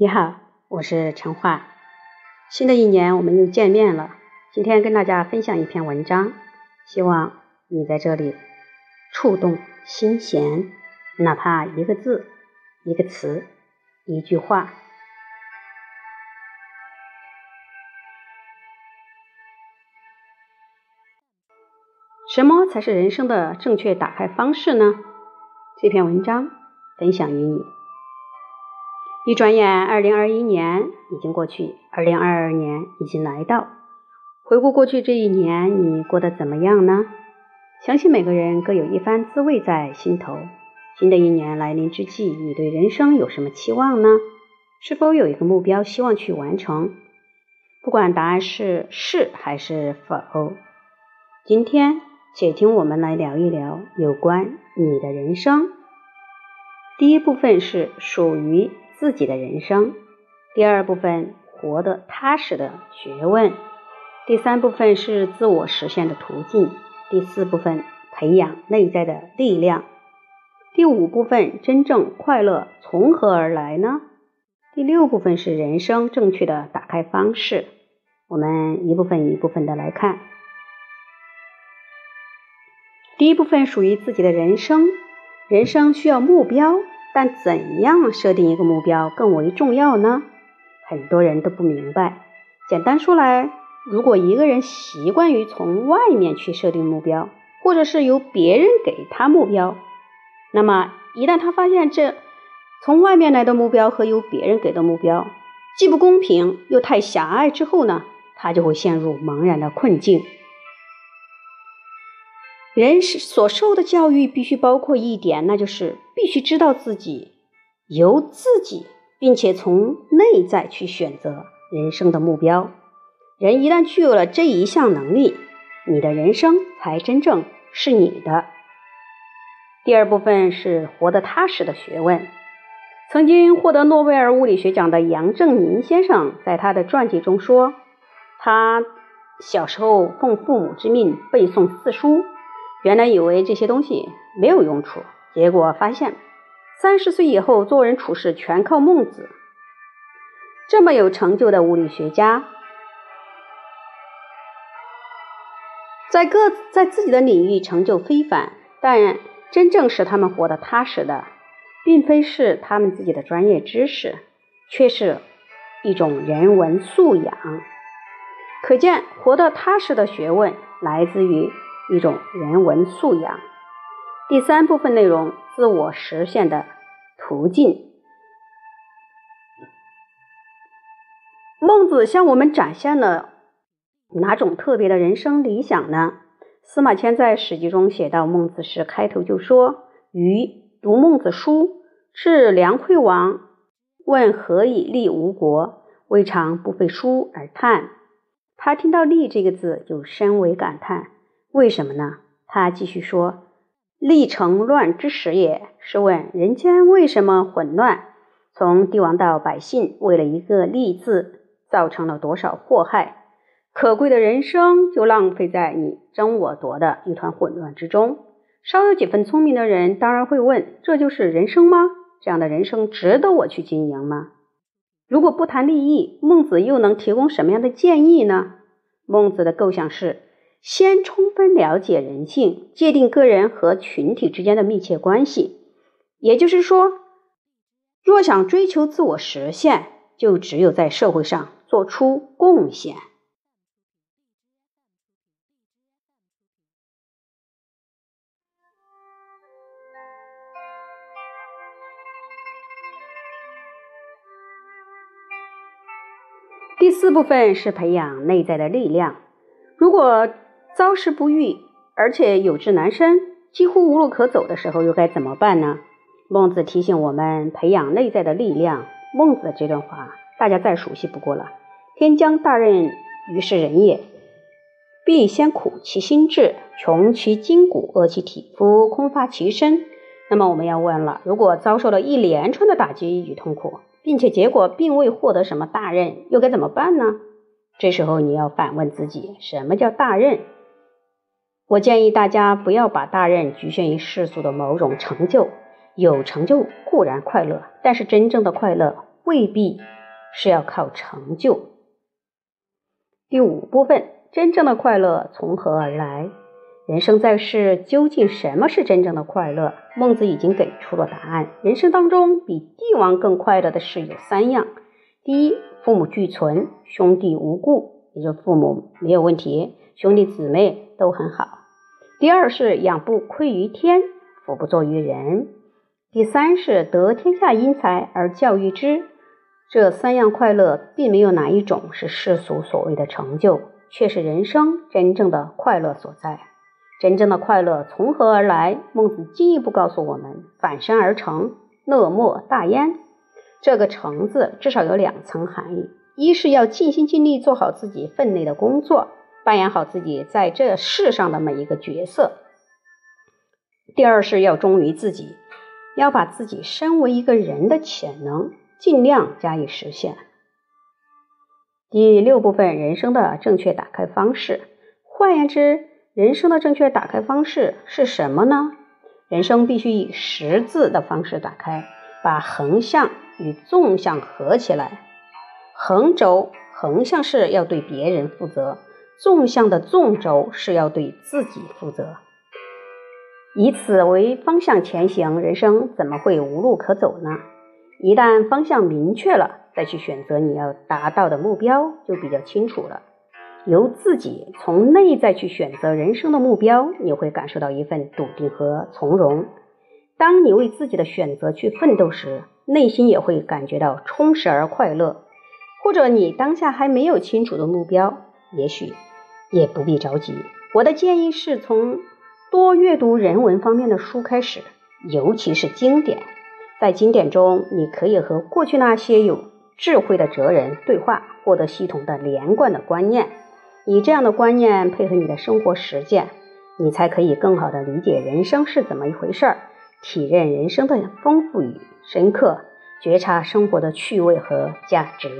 你好，我是陈化。新的一年我们又见面了。今天跟大家分享一篇文章，希望你在这里触动心弦，哪怕一个字、一个词、一句话。什么才是人生的正确打开方式呢？这篇文章分享于你。一转眼，二零二一年已经过去，二零二二年已经来到。回顾过去这一年，你过得怎么样呢？相信每个人各有一番滋味在心头。新的一年来临之际，你对人生有什么期望呢？是否有一个目标希望去完成？不管答案是是还是否，今天且听我们来聊一聊有关你的人生。第一部分是属于。自己的人生，第二部分活得踏实的学问，第三部分是自我实现的途径，第四部分培养内在的力量，第五部分真正快乐从何而来呢？第六部分是人生正确的打开方式。我们一部分一部分的来看，第一部分属于自己的人生，人生需要目标。但怎样设定一个目标更为重要呢？很多人都不明白。简单说来，如果一个人习惯于从外面去设定目标，或者是由别人给他目标，那么一旦他发现这从外面来的目标和由别人给的目标既不公平又太狭隘之后呢，他就会陷入茫然的困境。人是所受的教育必须包括一点，那就是必须知道自己由自己，并且从内在去选择人生的目标。人一旦具有了这一项能力，你的人生才真正是你的。第二部分是活得踏实的学问。曾经获得诺贝尔物理学奖的杨振宁先生在他的传记中说，他小时候奉父母之命背诵四书。原来以为这些东西没有用处，结果发现三十岁以后做人处事全靠孟子。这么有成就的物理学家，在各在自己的领域成就非凡，但真正使他们活得踏实的，并非是他们自己的专业知识，却是一种人文素养。可见，活得踏实的学问来自于。一种人文素养。第三部分内容：自我实现的途径。孟子向我们展现了哪种特别的人生理想呢？司马迁在《史记》中写到，孟子时开头就说：“余读孟子书，至梁惠王，问何以立吴国，未尝不废书而叹。”他听到“立”这个字，就深为感叹。为什么呢？他继续说：“历成乱之时也。试问人间为什么混乱？从帝王到百姓，为了一个‘利’字，造成了多少祸害？可贵的人生就浪费在你争我夺的一团混乱之中。稍有几分聪明的人，当然会问：这就是人生吗？这样的人生值得我去经营吗？如果不谈利益，孟子又能提供什么样的建议呢？孟子的构想是。”先充分了解人性，界定个人和群体之间的密切关系。也就是说，若想追求自我实现，就只有在社会上做出贡献。第四部分是培养内在的力量。如果遭时不遇，而且有志难伸，几乎无路可走的时候，又该怎么办呢？孟子提醒我们培养内在的力量。孟子的这段话大家再熟悉不过了。天将大任于是人也，必先苦其心志，穷其筋骨，饿其体肤，空乏其身。那么我们要问了：如果遭受了一连串的打击与痛苦，并且结果并未获得什么大任，又该怎么办呢？这时候你要反问自己：什么叫大任？我建议大家不要把大任局限于世俗的某种成就，有成就固然快乐，但是真正的快乐未必是要靠成就。第五部分，真正的快乐从何而来？人生在世，究竟什么是真正的快乐？孟子已经给出了答案。人生当中比帝王更快乐的事有三样：第一，父母俱存，兄弟无故，也就父母没有问题，兄弟姊妹都很好；第二是养不愧于天，福不作于人；第三是得天下英才而教育之。这三样快乐，并没有哪一种是世俗所谓的成就，却是人生真正的快乐所在。真正的快乐从何而来？孟子进一步告诉我们：反身而成，乐莫大焉。这个“成”字至少有两层含义：一是要尽心尽力做好自己分内的工作，扮演好自己在这世上的每一个角色；第二是要忠于自己，要把自己身为一个人的潜能尽量加以实现。第六部分，人生的正确打开方式。换言之，人生的正确打开方式是什么呢？人生必须以十字的方式打开，把横向与纵向合起来。横轴横向是要对别人负责，纵向的纵轴是要对自己负责。以此为方向前行，人生怎么会无路可走呢？一旦方向明确了，再去选择你要达到的目标，就比较清楚了。由自己从内在去选择人生的目标，你会感受到一份笃定和从容。当你为自己的选择去奋斗时，内心也会感觉到充实而快乐。或者你当下还没有清楚的目标，也许也不必着急。我的建议是从多阅读人文方面的书开始，尤其是经典。在经典中，你可以和过去那些有智慧的哲人对话，获得系统的连贯的观念。以这样的观念配合你的生活实践，你才可以更好的理解人生是怎么一回事儿，体认人生的丰富与深刻，觉察生活的趣味和价值。